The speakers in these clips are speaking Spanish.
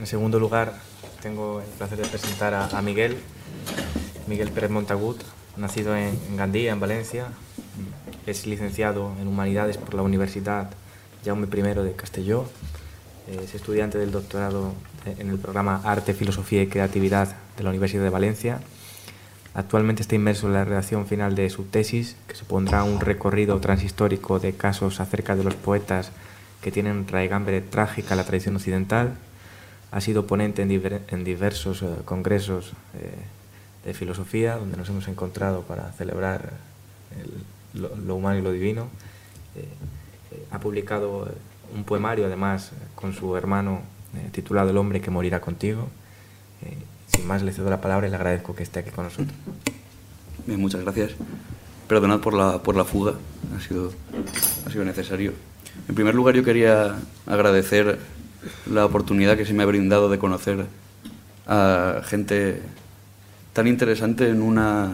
En segundo lugar, tengo el placer de presentar a, Miguel, Miguel Pérez Montagut, nacido en, Gandía, en Valencia. Es licenciado en Humanidades por la Universidad Jaume I de Castelló. Es estudiante del doctorado en el programa Arte, Filosofía y Creatividad de la Universidad de Valencia. Actualmente está inmerso en la redacción final de su tesis, que supondrá un recorrido transhistórico de casos acerca de los poetas que tienen raigambre trágica en la tradición occidental ha sido ponente en, diversos eh, congresos eh, de filosofía, donde nos hemos encontrado para celebrar lo, humano y lo divino. Eh, ha publicado un poemario, además, con su hermano, titulado El hombre que morirá contigo. sin más, le cedo la palabra y le agradezco que esté aquí con nosotros. Bien, muchas gracias. Perdonad por la, por la fuga, ha sido, ha sido necesario. En primer lugar, yo quería agradecer la oportunidad que se me ha brindado de conocer a gente tan interesante en una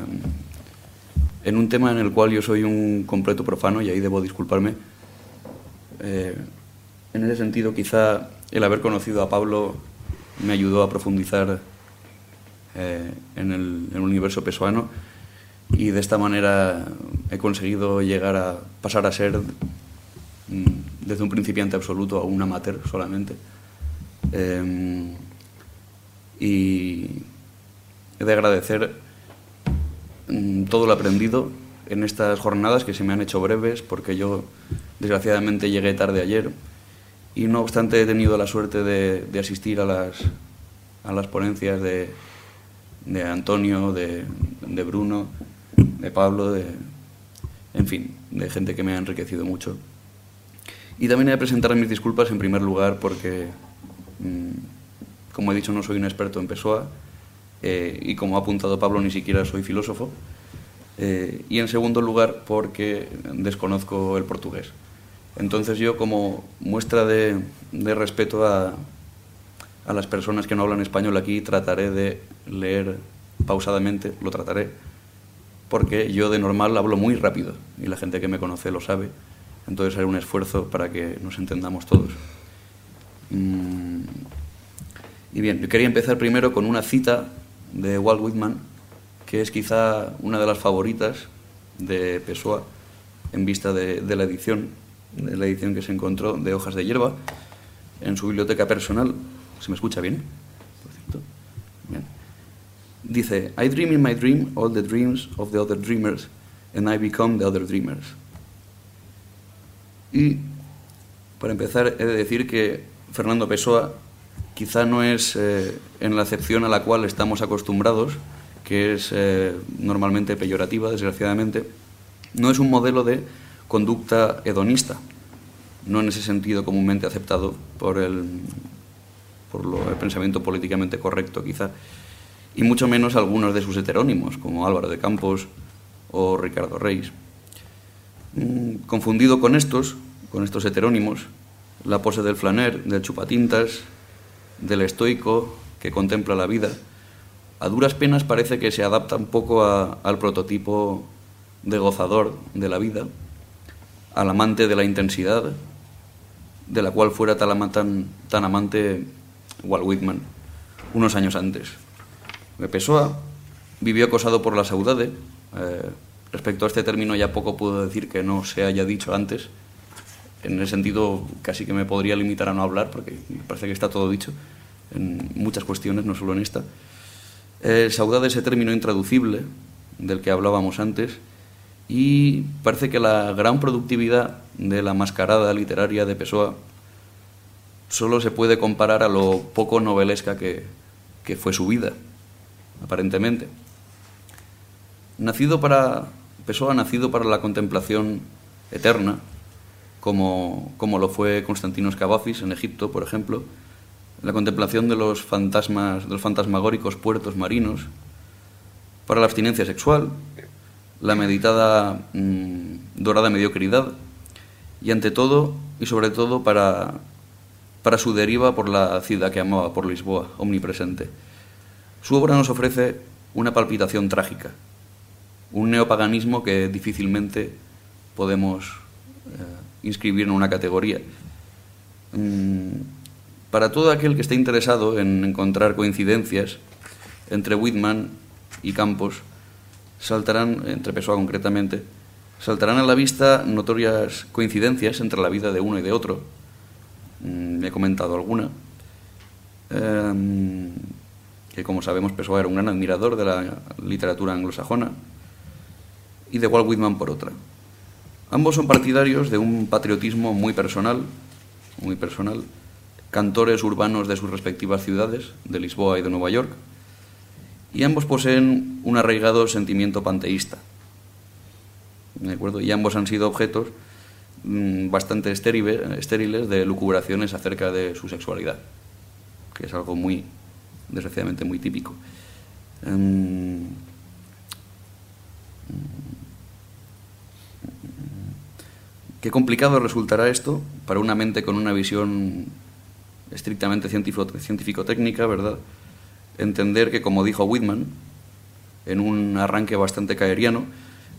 en un tema en el cual yo soy un completo profano y ahí debo disculparme. Eh, en ese sentido, quizá el haber conocido a Pablo me ayudó a profundizar eh, en, el, universo pesuano y de esta manera he conseguido llegar a pasar a ser mm, desde un principiante absoluto a un amateur solamente. Em, y he de agradecer mm, todo lo aprendido en estas jornadas que se me han hecho breves porque yo desgraciadamente llegué tarde ayer y no obstante he tenido la suerte de, asistir a las, a las ponencias de, de Antonio, de, de, Bruno, de Pablo, de, en fin, de gente que me ha enriquecido mucho. Y también he de presentar mis disculpas en primer lugar porque, mm, como he dicho, no soy un experto en Pessoa eh, y como ha apuntado Pablo, ni siquiera soy filósofo. Eh, y en segundo lugar porque desconozco el portugués. Entonces yo como muestra de, de respeto a, a las personas que no hablan español aquí trataré de leer pausadamente, lo trataré, porque yo de normal hablo muy rápido y la gente que me conoce lo sabe. Entonces haré un esfuerzo para que nos entendamos todos. Mm, y bien, yo quería empezar primero con una cita de Walt Whitman, que es quizá una de las favoritas de Pessoa en vista de, la edición, de la edición que se encontró de Hojas de Hierba en su biblioteca personal. ¿Se me escucha bien? bien? Dice, I dream in my dream all the dreams of the other dreamers, and I become the other dreamers. Y para empezar, he de decir que Fernando Pessoa quizá no es eh, en la acepción a la cual estamos acostumbrados, que es eh, normalmente peyorativa, desgraciadamente, no es un modelo de conducta hedonista, no en ese sentido comúnmente aceptado por el, por lo, el pensamiento políticamente correcto, quizá, y mucho menos algunos de sus heterónimos, como Álvaro de Campos o Ricardo Reis. Mm, confundido con estos, con estos heterónimos, la pose del flaner, del chupatintas, del estoico que contempla la vida, a duras penas parece que se adapta un poco al prototipo de gozador de la vida, al amante de la intensidad, de la cual fuera tan, tan, amante Walt Whitman unos años antes. Pessoa vivió acosado por la saudade. Eh, respecto a este término ya poco puedo decir que no se haya dicho antes, en ese sentido casi que me podría limitar a no hablar, porque me parece que está todo dicho en muchas cuestiones, no solo en esta. Eh, saudade ese término intraducible del que hablábamos antes y parece que la gran productividad de la mascarada literaria de Pessoa solo se puede comparar a lo poco novelesca que, fue su vida, aparentemente. Nacido para Pessoa, nacido para la contemplación eterna, como, como lo fue Constantino Escabafis en Egipto, por ejemplo, la contemplación de los fantasmas, de los fantasmagóricos puertos marinos, para la abstinencia sexual, la meditada mm, dorada mediocridad y ante todo y sobre todo para, para su deriva por la ciudad que amaba, por Lisboa, omnipresente. Su obra nos ofrece una palpitación trágica, un neopaganismo que difícilmente podemos inscribir en una categoría. Mm, para todo aquel que esté interesado en encontrar coincidencias entre Whitman y Campos, saltarán, entre Pessoa concretamente, saltarán a la vista notorias coincidencias entre la vida de uno y de otro. Mm, he comentado alguna. Em, que como sabemos Pessoa era un gran admirador de la literatura anglosajona y de Walt Whitman por otra. Ambos son partidarios de un patriotismo muy personal, muy personal, cantores urbanos de sus respectivas ciudades, de Lisboa y de Nueva York, y ambos poseen un arraigado sentimiento panteísta. ¿De acuerdo? Y ambos han sido objetos mm, bastante estériles de lucubraciones acerca de su sexualidad, que es algo muy, desgraciadamente, muy típico. Em, Qué complicado resultará esto para una mente con una visión estrictamente científico-técnica, ¿verdad? Entender que, como dijo Whitman, en un arranque bastante caeriano,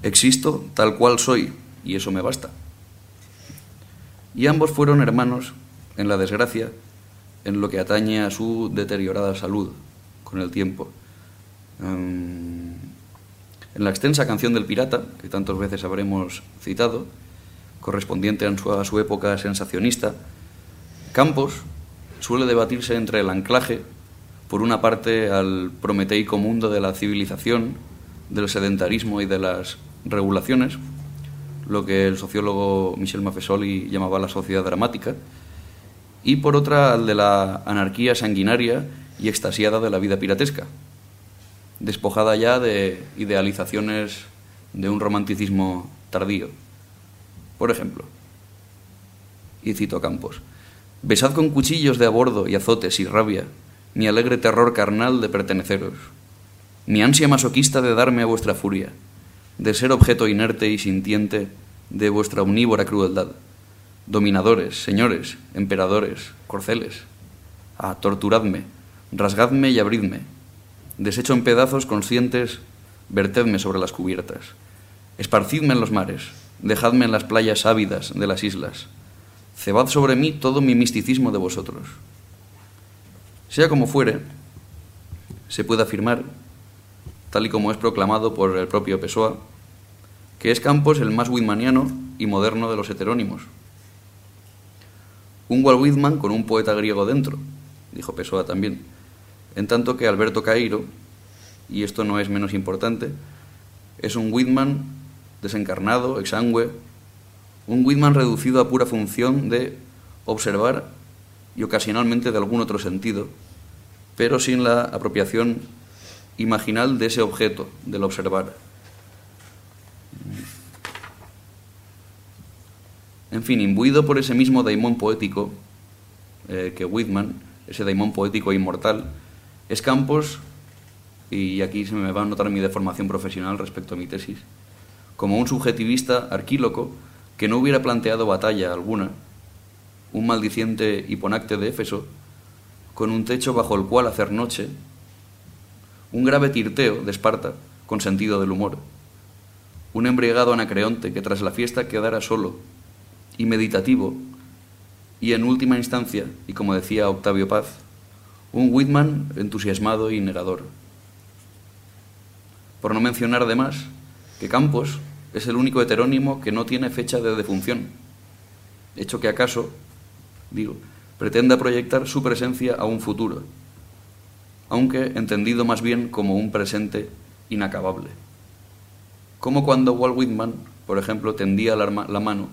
existo tal cual soy y eso me basta. Y ambos fueron hermanos en la desgracia, en lo que atañe a su deteriorada salud con el tiempo. Em, en la extensa canción del pirata, que tantas veces habremos citado, correspondiente a su, época sensacionista, Campos suele debatirse entre el anclaje, por una parte, al prometeico mundo de la civilización, del sedentarismo y de las regulaciones, lo que el sociólogo Michel Maffesoli llamaba la sociedad dramática, y por otra al de la anarquía sanguinaria y extasiada de la vida piratesca, despojada ya de idealizaciones de un romanticismo tardío. Por ejemplo, y cito Campos, besad con cuchillos de a bordo y azotes y rabia mi alegre terror carnal de perteneceros, mi ansia masoquista de darme a vuestra furia, de ser objeto inerte y sintiente de vuestra omnívora crueldad. Dominadores, señores, emperadores, corceles, ah, torturadme, rasgadme y abridme, deshecho en pedazos conscientes, vertedme sobre las cubiertas, esparcidme en los mares, dejadme en las playas ávidas de las islas, cebad sobre mí todo mi misticismo de vosotros. Sea como fuere, se puede afirmar, tal y como es proclamado por el propio Pessoa, que es Campos el más whitmaniano y moderno de los heterónimos. Un Walt Whitman con un poeta griego dentro, dijo Pessoa también, en tanto que Alberto Cairo, y esto no es menos importante, es un Whitman desencarnado, exangüe, un Whitman reducido a pura función de observar y ocasionalmente de algún otro sentido, pero sin la apropiación imaginal de ese objeto, del observar. En fin, imbuido por ese mismo daimón poético eh, que Whitman, ese daimón poético inmortal, es Campos, y aquí se me va a notar mi deformación profesional respecto a mi tesis, como un subjetivista arquíloco que no hubiera planteado batalla alguna, un maldiciente hiponacte de Éfeso, con un techo bajo el cual hacer noche, un grave tirteo de Esparta con sentido del humor, un embriagado anacreonte que tras la fiesta quedara solo y meditativo, y en última instancia, y como decía Octavio Paz, un Whitman entusiasmado y negador. Por no mencionar además que Campos es el único heterónimo que no tiene fecha de defunción, hecho que acaso, digo, pretenda proyectar su presencia a un futuro, aunque entendido más bien como un presente inacabable. Como cuando Walt Whitman, por ejemplo, tendía la, la mano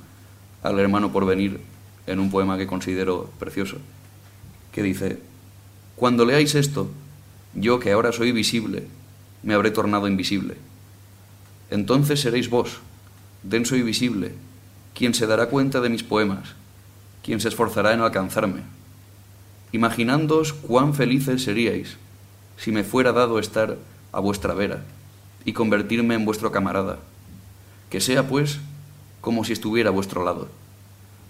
al hermano por venir en un poema que considero precioso, que dice, Cuando leáis esto, yo que ahora soy visible, me habré tornado invisible entonces seréis vos, denso y visible, quien se dará cuenta de mis poemas, quien se esforzará en alcanzarme. Imaginándoos cuán felices seríais si me fuera dado estar a vuestra vera y convertirme en vuestro camarada. Que sea, pues, como si estuviera a vuestro lado.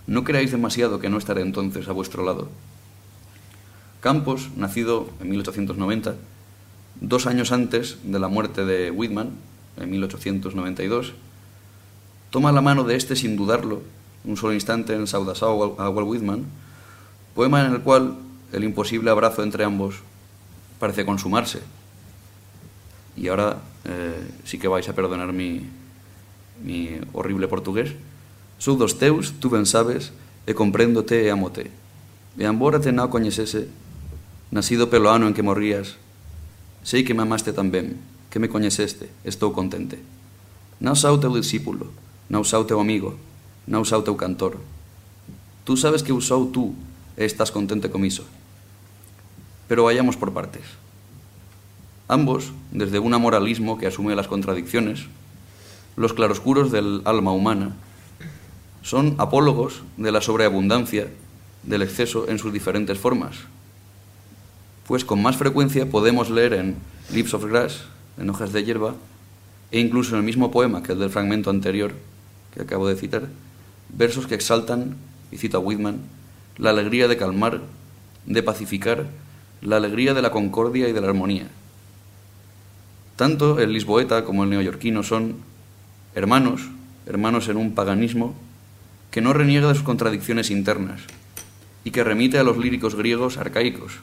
No creáis demasiado que no estaré entonces a vuestro lado. Campos, nacido en 1890, dos años antes de la muerte de Whitman, en 1892, toma la mano de este sin dudarlo, un solo instante en Saudasau a Walt Whitman, poema en el cual el imposible abrazo entre ambos parece consumarse. Y ahora eh, sí que vais a perdonar mi, mi horrible portugués. Sou dos teus, tú ben sabes, e compréndote e amote. E embora te não coñecese, nacido pelo ano en que morrias, sei que me amaste tamén, que me coñeceste, estou contente. Non xa o teu discípulo, non xa o teu amigo, non xa o teu cantor. Tú sabes que usou tú e estás contente con iso. Pero vayamos por partes. Ambos, desde un moralismo que asume las contradicciones, los claroscuros del alma humana, son apólogos de la sobreabundancia, del exceso en sus diferentes formas. Pues con más frecuencia podemos leer en Lips of Grass, en hojas de hierba, e incluso en el mismo poema que el del fragmento anterior que acabo de citar, versos que exaltan, y cito a Whitman, la alegría de calmar, de pacificar, la alegría de la concordia y de la armonía. Tanto el lisboeta como el neoyorquino son hermanos, hermanos en un paganismo que no reniega de sus contradicciones internas y que remite a los líricos griegos arcaicos,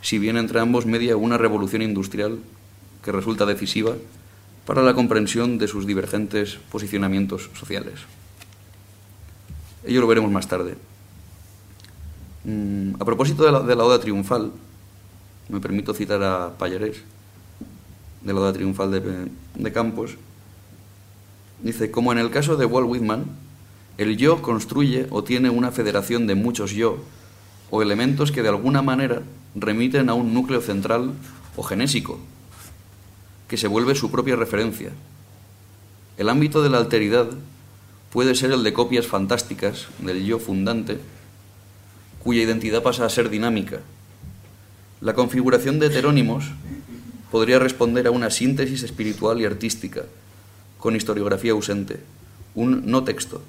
si bien entre ambos media una revolución industrial que resulta decisiva para la comprensión de sus divergentes posicionamientos sociales. Ello lo veremos más tarde. Mm, a propósito de la, de Oda Triunfal, me permito citar a Pallarés, de la Oda Triunfal de, de Campos, dice, como en el caso de Walt Whitman, el yo construye o tiene una federación de muchos yo, o elementos que de alguna manera remiten a un núcleo central o genésico, que se vuelve su propia referencia. El ámbito de la alteridad puede ser el de copias fantásticas del yo fundante, cuya identidad pasa a ser dinámica. La configuración de heterónimos podría responder a una síntesis espiritual y artística, con historiografía ausente, un no texto.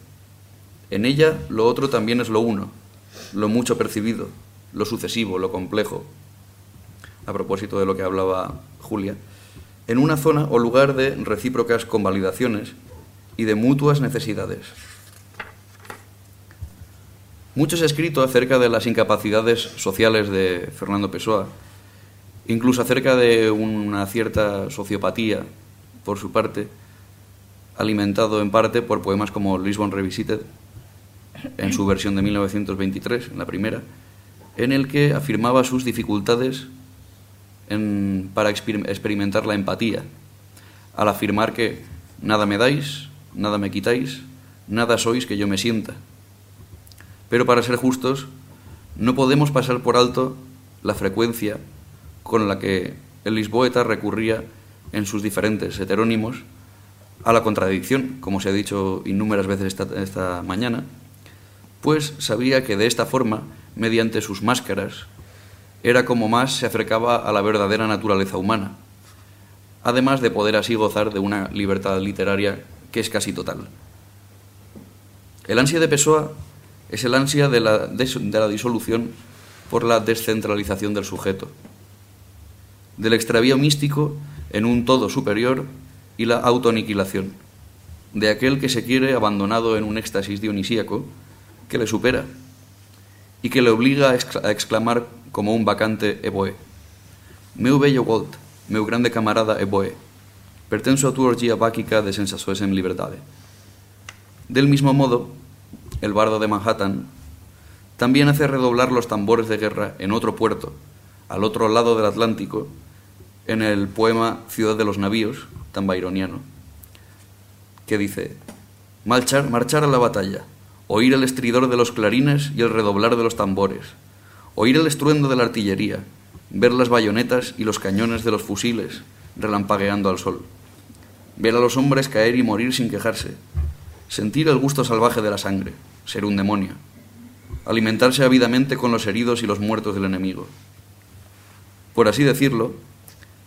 En ella lo otro también es lo uno, lo mucho percibido, lo sucesivo, lo complejo. A propósito de lo que hablaba Julia, en una zona o lugar de recíprocas convalidaciones y de mutuas necesidades. Mucho se ha escrito acerca de las incapacidades sociales de Fernando Pessoa, incluso acerca de una cierta sociopatía por su parte, alimentado en parte por poemas como Lisbon Revisited, en su versión de 1923, en la primera, en el que afirmaba sus dificultades para experimentar la empatía, al afirmar que nada me dais, nada me quitáis, nada sois que yo me sienta. Pero para ser justos, no podemos pasar por alto la frecuencia con la que el lisboeta recurría en sus diferentes heterónimos a la contradicción, como se ha dicho innúmeras veces esta, esta mañana, pues sabía que de esta forma, mediante sus máscaras, era como más se acercaba a la verdadera naturaleza humana, además de poder así gozar de una libertad literaria que es casi total. El ansia de Pessoa es el ansia de la, de la disolución por la descentralización del sujeto, del extravío místico en un todo superior y la autoaniquilación, de aquel que se quiere abandonado en un éxtasis dionisíaco que le supera y que le obliga a exclamar como un vacante Eboe. Meu bello Walt, meu grande camarada Eboe, pertenso a tu orgía báquica de sensações en liberdade. Del mismo modo, el bardo de Manhattan también hace redoblar los tambores de guerra en otro puerto, al otro lado del Atlántico, en el poema Ciudad de los Navíos, tan byroniano, que dice, marchar, marchar a la batalla, oír el estridor de los clarines y el redoblar de los tambores, oír el estruendo de la artillería, ver las bayonetas y los cañones de los fusiles relampagueando al sol, ver a los hombres caer y morir sin quejarse, sentir el gusto salvaje de la sangre, ser un demonio, alimentarse ávidamente con los heridos y los muertos del enemigo. Por así decirlo,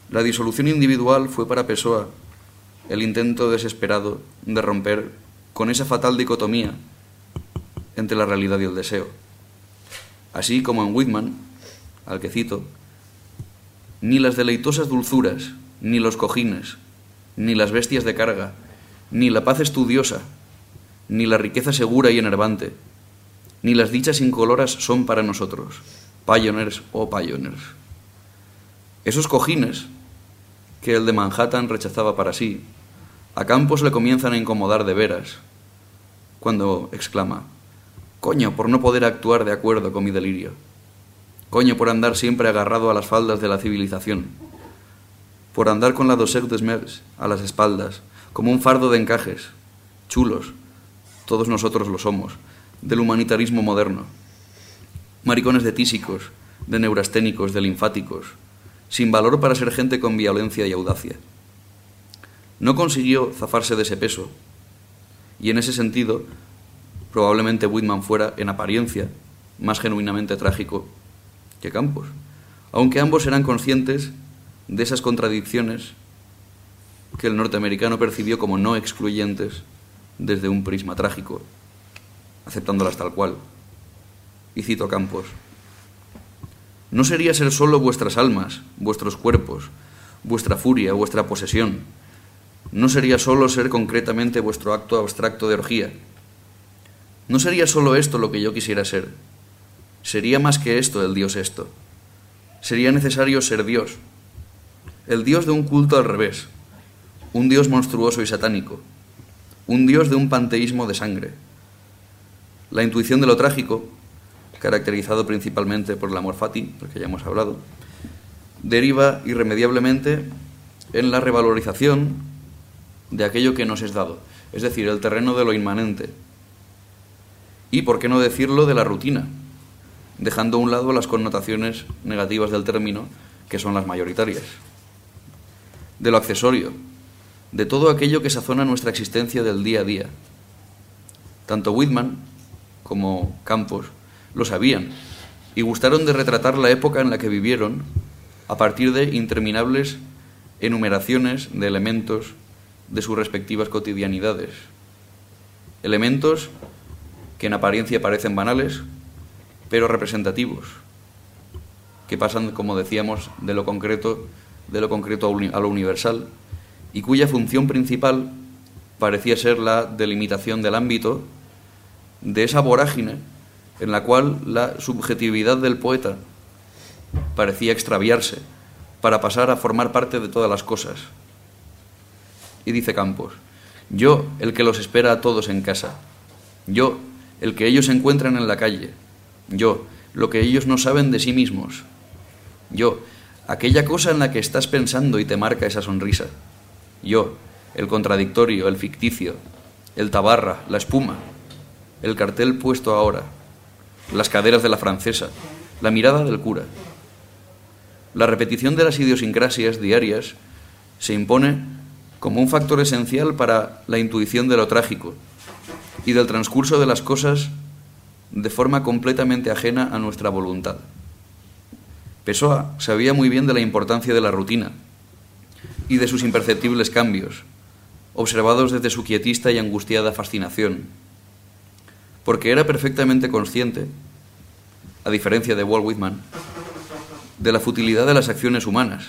la disolución individual fue para Pessoa el intento desesperado de romper con esa fatal dicotomía entre la realidad y el deseo. Así como en Whitman, al que cito, ni las deleitosas dulzuras, ni los cojines, ni las bestias de carga, ni la paz estudiosa, ni la riqueza segura y enervante, ni las dichas incoloras son para nosotros, Pioneers o Pioneers. Esos cojines que el de Manhattan rechazaba para sí, a Campos le comienzan a incomodar de veras, cuando exclama, Coño, por no poder actuar de acuerdo con mi delirio. Coño, por andar siempre agarrado a las faldas de la civilización. Por andar con la doseur des mers a las espaldas, como un fardo de encajes, chulos, todos nosotros lo somos, del humanitarismo moderno. Maricones de tísicos, de neurasténicos, de linfáticos, sin valor para ser gente con violencia y audacia. No consiguió zafarse de ese peso, y en ese sentido, probablemente Whitman fuera, en apariencia, más genuinamente trágico que Campos, aunque ambos eran conscientes de esas contradicciones que el norteamericano percibió como no excluyentes desde un prisma trágico, aceptándolas tal cual. Y cito a Campos. No sería ser solo vuestras almas, vuestros cuerpos, vuestra furia, vuestra posesión. No sería solo ser concretamente vuestro acto abstracto de orgía. No sería solo esto lo que yo quisiera ser. Sería más que esto el Dios esto. Sería necesario ser Dios. El Dios de un culto al revés. Un Dios monstruoso y satánico. Un Dios de un panteísmo de sangre. La intuición de lo trágico caracterizado principalmente por el amor fati, porque ya hemos hablado, deriva irremediablemente en la revalorización de aquello que nos es dado, es decir, el terreno de lo inmanente. Y, por qué no decirlo, de la rutina, dejando a un lado las connotaciones negativas del término, que son las mayoritarias. De lo accesorio, de todo aquello que sazona nuestra existencia del día a día. Tanto Whitman como Campos lo sabían y gustaron de retratar la época en la que vivieron a partir de interminables enumeraciones de elementos de sus respectivas cotidianidades. Elementos que en apariencia parecen banales, pero representativos, que pasan, como decíamos, de lo concreto, de lo concreto a lo universal, y cuya función principal parecía ser la delimitación del ámbito de esa vorágine en la cual la subjetividad del poeta parecía extraviarse para pasar a formar parte de todas las cosas. Y dice Campos, yo el que los espera a todos en casa, yo el que ellos encuentran en la calle, yo lo que ellos no saben de sí mismos, yo aquella cosa en la que estás pensando y te marca esa sonrisa, yo el contradictorio, el ficticio, el tabarra, la espuma, el cartel puesto ahora, las caderas de la francesa, la mirada del cura. La repetición de las idiosincrasias diarias se impone como un factor esencial para la intuición de lo trágico y del transcurso de las cosas de forma completamente ajena a nuestra voluntad. Pessoa sabía muy bien de la importancia de la rutina y de sus imperceptibles cambios, observados desde su quietista y angustiada fascinación porque era perfectamente consciente, a diferencia de Walt Whitman, de la futilidad de las acciones humanas.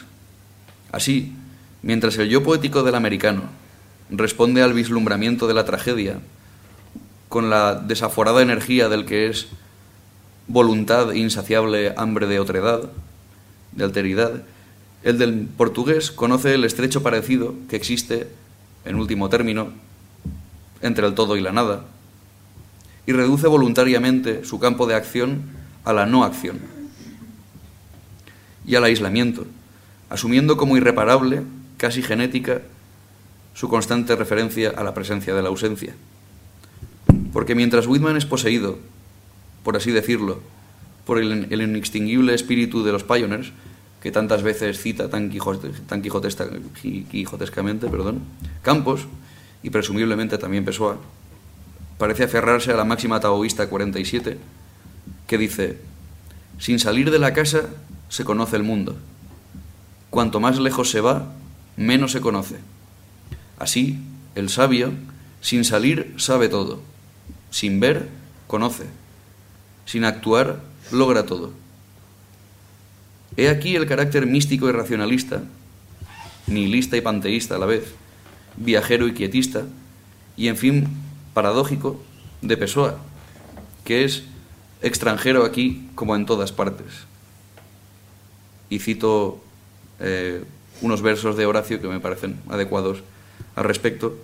Así, mientras el yo poético del americano responde al vislumbramiento de la tragedia con la desaforada energía del que es voluntad insaciable hambre de otredad, de alteridad, el del portugués conoce el estrecho parecido que existe, en último término, entre el todo y la nada, y reduce voluntariamente su campo de acción a la no acción y al aislamiento, asumiendo como irreparable, casi genética, su constante referencia a la presencia de la ausencia. Porque mientras Whitman es poseído, por así decirlo, por el, inextinguible espíritu de los Pioneers, que tantas veces cita tan, tan quijotescamente, perdón, Campos, y presumiblemente también Pessoa, parece aferrarse a la máxima taoísta 47, que dice, sin salir de la casa se conoce el mundo. Cuanto más lejos se va, menos se conoce. Así, el sabio, sin salir, sabe todo. Sin ver, conoce. Sin actuar, logra todo. He aquí el carácter místico y racionalista, nihilista y panteísta a la vez, viajero y quietista, y en fin paradójico de Pessoa, que es extranjero aquí como en todas partes. y cito eh, unos versos de Horacio que me parecen adecuados al respecto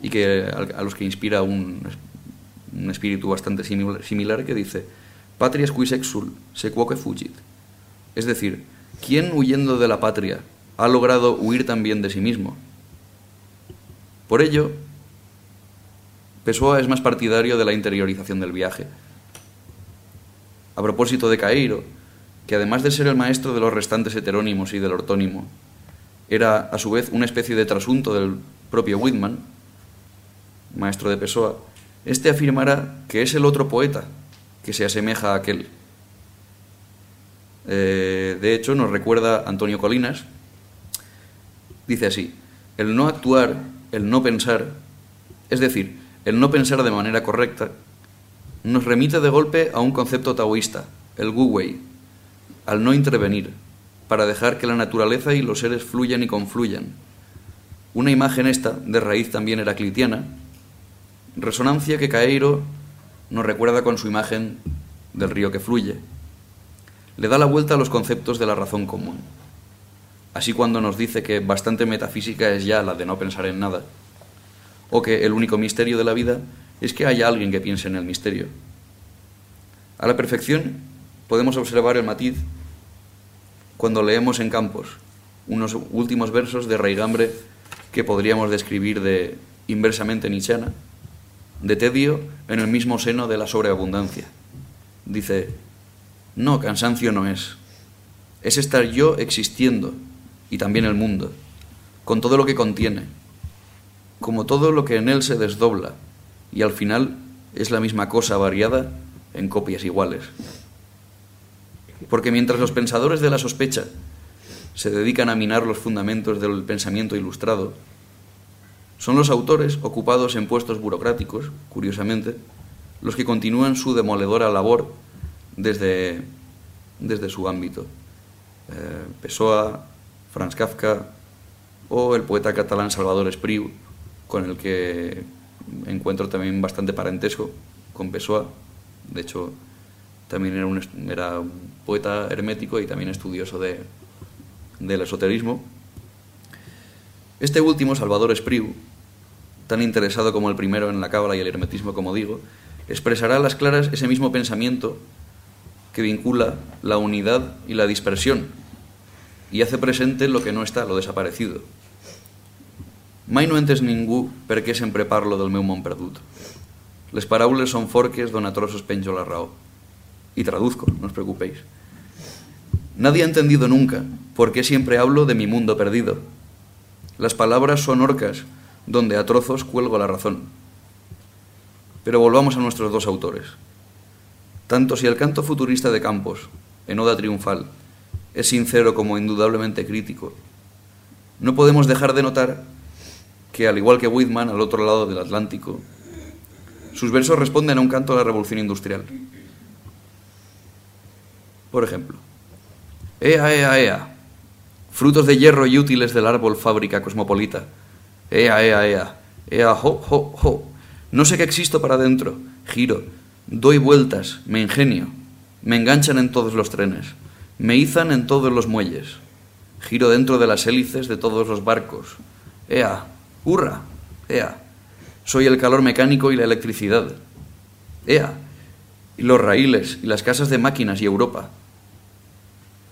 y que, a los que inspira un, un espíritu bastante similar, que dice Patrias quis exul, sequoque fugit. Es decir, ¿quién huyendo de la patria ha logrado huir también de sí mismo? Por ello, Pessoa es más partidario de la interiorización del viaje. A propósito de Caeiro, que además de ser el maestro de los restantes heterónimos y del ortónimo, era a su vez una especie de trasunto del propio Whitman, maestro de Pessoa, este afirmará que es el otro poeta que se asemeja a aquel. Eh, de hecho, nos recuerda Antonio Colinas, dice así, el no actuar, el no pensar, es decir, el no pensar de manera correcta, nos remite de golpe a un concepto taoísta, el Wu Wei, al no intervenir, para dejar que la naturaleza y los seres fluyan y confluyan. Una imagen esta, de raíz también heraclitiana, resonancia que Caeiro nos recuerda con su imagen del río que fluye. Le da la vuelta a los conceptos de la razón común. Así cuando nos dice que bastante metafísica es ya la de no pensar en nada, o que el único misterio de la vida es que haya alguien que piense en el misterio. A la perfección podemos observar el matiz cuando leemos en Campos unos últimos versos de Raigambre que podríamos describir de inversamente nichana, de tedio en el mismo seno de la sobreabundancia. Dice, no, cansancio no es. Es estar yo existiendo y también el mundo, con todo lo que contiene, como todo lo que en él se desdobla, y al final es la misma cosa variada en copias iguales. Porque mientras los pensadores de la sospecha se dedican a minar los fundamentos del pensamiento ilustrado, son los autores ocupados en puestos burocráticos, curiosamente, los que continúan su demoledora labor desde, desde su ámbito. Eh, Pessoa, Franz Kafka o el poeta catalán Salvador Espriu, con el que encuentro también bastante parentesco con Pessoa. De hecho, también era un, era poeta hermético y también estudioso de, del esoterismo. Este último, Salvador Espriu, tan interesado como el primero en la cábala y el hermetismo, como digo, expresará a las claras ese mismo pensamiento que vincula la unidad y la dispersión y hace presente lo que no está, lo desaparecido. Mai no entes ningú per què sempre parlo del meu món perdut. Les paraules son forques d'on a. Y traduzco, no os preocupéis. Nadie ha entendido nunca por qué siempre hablo de mi mundo perdido. Las palabras son orcas donde a trozos cuelgo la razón. Pero volvamos a nuestros dos autores. Tanto si el canto futurista de Campos, en Oda Triunfal, es sincero como indudablemente crítico, no podemos dejar de notar que, al igual que Whitman al otro lado del Atlántico, sus versos responden a un canto a la revolución industrial. Por ejemplo, Ea, ea, ea, frutos de hierro y útiles del árbol fábrica cosmopolita, Ea, ea, ea. Ea, jo, jo, jo. No sé qué existo para adentro. Giro. Doy vueltas. Me ingenio. Me enganchan en todos los trenes. Me izan en todos los muelles. Giro dentro de las hélices de todos los barcos. Ea. Hurra. Ea. Soy el calor mecánico y la electricidad. Ea. Y los raíles y las casas de máquinas y Europa.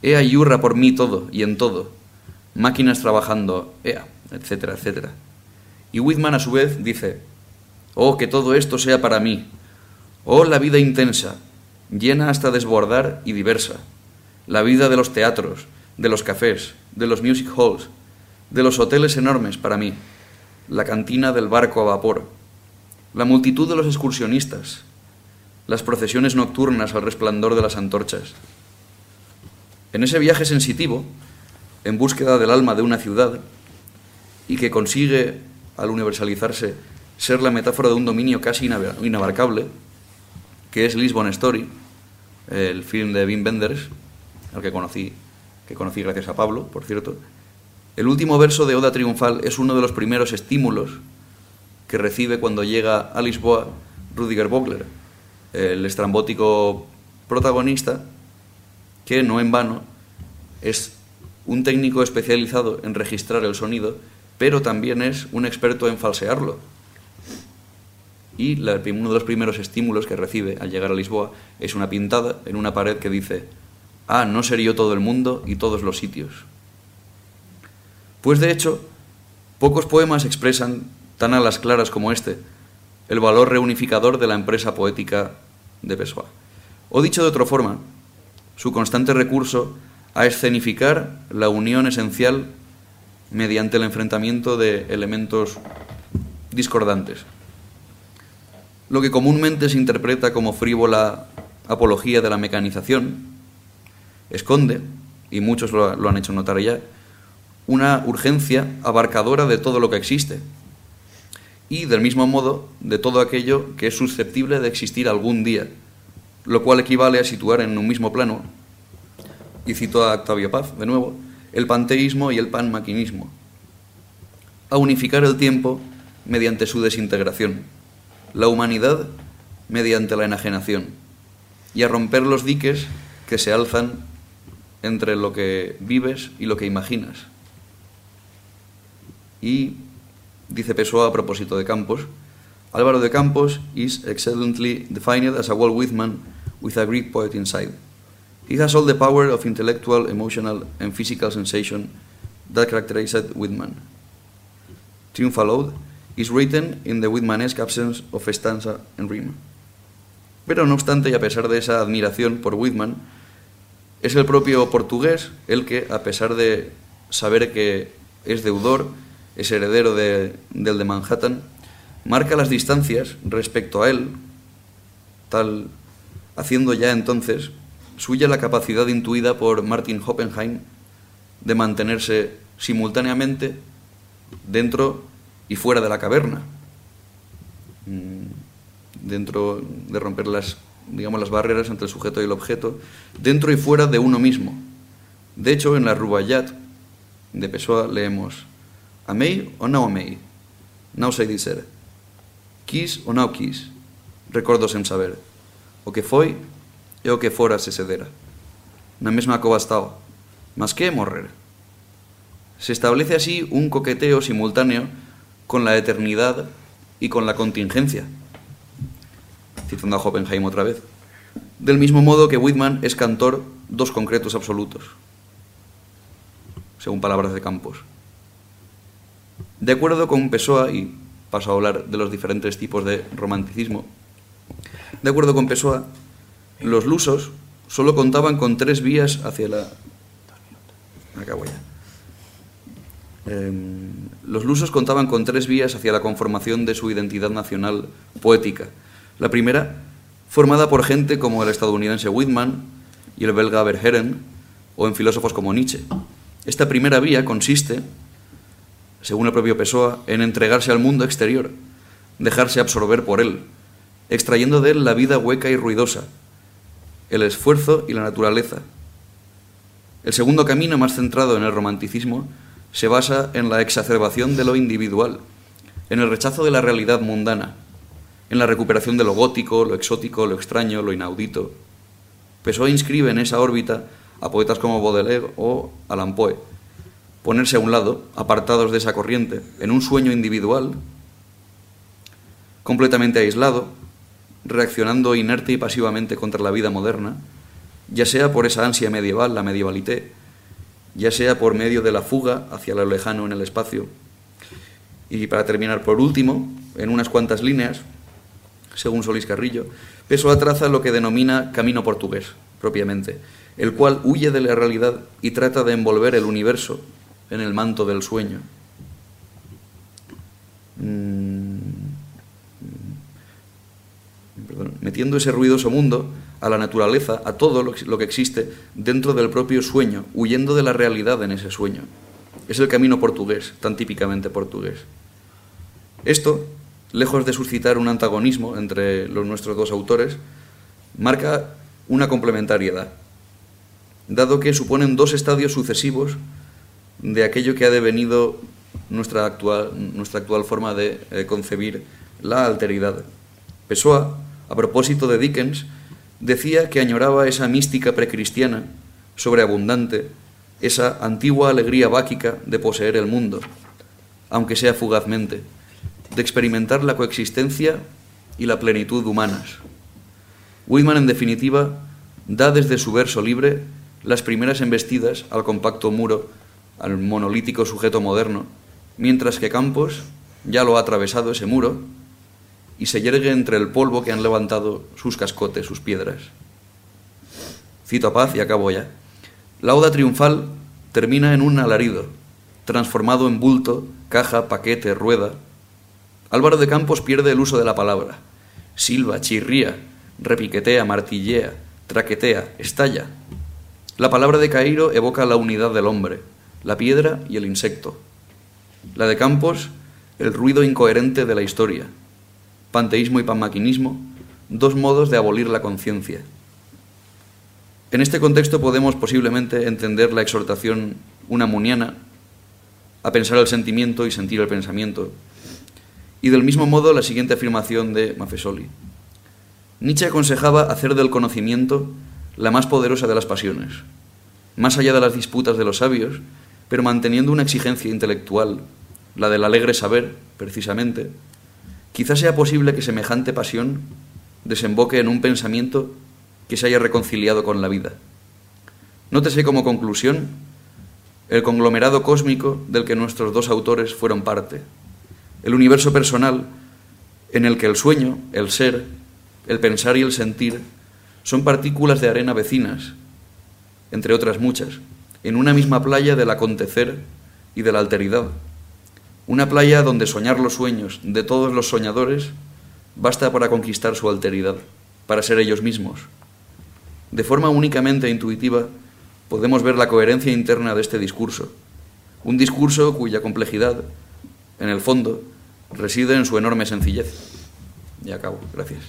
Ea y hurra por mí todo y en todo. Máquinas trabajando. Ea. Etcétera, etcétera. Y Whitman a su vez dice, oh, que todo esto sea para mí, oh, la vida intensa, llena hasta desbordar y diversa, la vida de los teatros, de los cafés, de los music halls, de los hoteles enormes para mí, la cantina del barco a vapor, la multitud de los excursionistas, las procesiones nocturnas al resplandor de las antorchas. En ese viaje sensitivo, en búsqueda del alma de una ciudad, y que consigue al universalizarse, ser la metáfora de un dominio casi inabarcable, que es Lisbon Story, el film de Wim Wenders, al que conocí, que conocí gracias a Pablo, por cierto. El último verso de Oda Triunfal es uno de los primeros estímulos que recibe cuando llega a Lisboa Rudiger Bogler, el estrambótico protagonista que, no en vano, es un técnico especializado en registrar el sonido, pero también es un experto en falsearlo. Y uno de los primeros estímulos que recibe al llegar a Lisboa es una pintada en una pared que dice, ah, no seré yo todo el mundo y todos los sitios. Pues de hecho, pocos poemas expresan tan a las claras como este el valor reunificador de la empresa poética de Pessoa. O dicho de otra forma, su constante recurso a escenificar la unión esencial mediante el enfrentamiento de elementos discordantes. Lo que comúnmente se interpreta como frívola apología de la mecanización esconde, y muchos lo, han hecho notar ya, una urgencia abarcadora de todo lo que existe, y del mismo modo de todo aquello que es susceptible de existir algún día, lo cual equivale a situar en un mismo plano, y cito a Octavio Paz de nuevo, el panteísmo y el panmaquinismo, a unificar el tiempo mediante su desintegración, la humanidad mediante la enajenación, y a romper los diques que se alzan entre lo que vives y lo que imaginas. Y dice Pessoa a propósito de Campos, Álvaro de Campos is excellently defined as a Walt Whitman with a Greek poet inside. He has all the power of intellectual, emotional, and physical sensation that characterized Whitman. Triumphal Ode is written in the Whitmanesque absence of stanza and rhyme. Pero no obstante, y a pesar de esa admiración por Whitman, es el propio portugués el que, a pesar de saber que es deudor es heredero del de Manhattan, marca las distancias respecto a él, tal haciendo ya entonces suya la capacidad intuida por Martin Hoppenheim de mantenerse simultáneamente dentro y fuera de la caverna, mm, dentro de romper las, digamos, las barreras entre el sujeto y el objeto, dentro y fuera de uno mismo. De hecho, en la Rubaiyat de Pessoa leemos Amei ou non amei? Non sei dizer. Quis ou non quis? Recordo sen saber. O que foi e que fora se cedera. Na mesma cova estaba. Mas que morrer? Se establece así un coqueteo simultáneo con la eternidad y con la contingencia. Citando a Hoppenheim otra vez. Del mismo modo que Whitman es cantor dos concretos absolutos, según palabras de Campos. De acuerdo con Pessoa, y paso a hablar de los diferentes tipos de romanticismo, de acuerdo con Pessoa, los lusos solo contaban con tres vías hacia la... Ya. Em, los lusos contaban con tres vías hacia la conformación de su identidad nacional poética. La primera, formada por gente como el estadounidense Whitman y el belga Verhaeren, o en filósofos como Nietzsche. Esta primera vía consiste según el propio Pessoa, en entregarse al mundo exterior, dejarse absorber por él, extrayendo de él la vida hueca y ruidosa, el esfuerzo y la naturaleza. El segundo camino, más centrado en el romanticismo, se basa en la exacerbación de lo individual, en el rechazo de la realidad mundana, en la recuperación de lo gótico, lo exótico, lo extraño, lo inaudito. Pessoa inscribe en esa órbita a poetas como Baudelaire o Allan Poe, ponerse a un lado, apartados de esa corriente, en un sueño individual, completamente aislado, reaccionando inerte y pasivamente contra la vida moderna, ya sea por esa ansia medieval, la medievalité, ya sea por medio de la fuga hacia lo lejano en el espacio. Y para terminar, por último, en unas cuantas líneas, según Solís Carrillo, Pessoa traza lo que denomina camino portugués, propiamente, el cual huye de la realidad y trata de envolver el universo en el manto del sueño. Mm, metiendo ese ruidoso mundo a la naturaleza, a todo lo que existe dentro del propio sueño, huyendo de la realidad en ese sueño. Es el camino portugués, tan típicamente portugués. Esto, lejos de suscitar un antagonismo entre los nuestros dos autores, marca una complementariedad, dado que suponen dos estadios sucesivos de aquello que ha devenido nuestra actual, nuestra actual forma de eh, concebir la alteridad. Pessoa, a propósito de Dickens, decía que añoraba esa mística precristiana, sobreabundante, esa antigua alegría báquica de poseer el mundo, aunque sea fugazmente, de experimentar la coexistencia y la plenitud humanas. Whitman, en definitiva, da desde su verso libre las primeras embestidas al compacto muro, al monolítico sujeto moderno, mientras que Campos ya lo ha atravesado ese muro y se yergue entre el polvo que han levantado sus cascotes, sus piedras. Cito a paz y acabo ya. La oda triunfal termina en un alarido, transformado en bulto, caja, paquete, rueda. Álvaro de Campos pierde el uso de la palabra. Silba, chirría, repiquetea, martillea, traquetea, estalla. La palabra de Cairo evoca la unidad del hombre, la piedra y el insecto. La de Campos, el ruido incoherente de la historia. Panteísmo y panmaquinismo, dos modos de abolir la conciencia. En este contexto podemos posiblemente entender la exhortación unamuniana a pensar el sentimiento y sentir el pensamiento, y del mismo modo la siguiente afirmación de Mafesoli. Nietzsche aconsejaba hacer del conocimiento la más poderosa de las pasiones, más allá de las disputas de los sabios, pero manteniendo una exigencia intelectual, la del alegre saber, precisamente, quizás sea posible que semejante pasión desemboque en un pensamiento que se haya reconciliado con la vida. Nótese como conclusión el conglomerado cósmico del que nuestros dos autores fueron parte, el universo personal en el que el sueño, el ser, el pensar y el sentir son partículas de arena vecinas, entre otras muchas, en una misma playa del acontecer y de la alteridad. Una playa donde soñar los sueños de todos los soñadores basta para conquistar su alteridad, para ser ellos mismos. De forma únicamente intuitiva podemos ver la coherencia interna de este discurso, un discurso cuya complejidad, en el fondo, reside en su enorme sencillez. Y acabo. Gracias.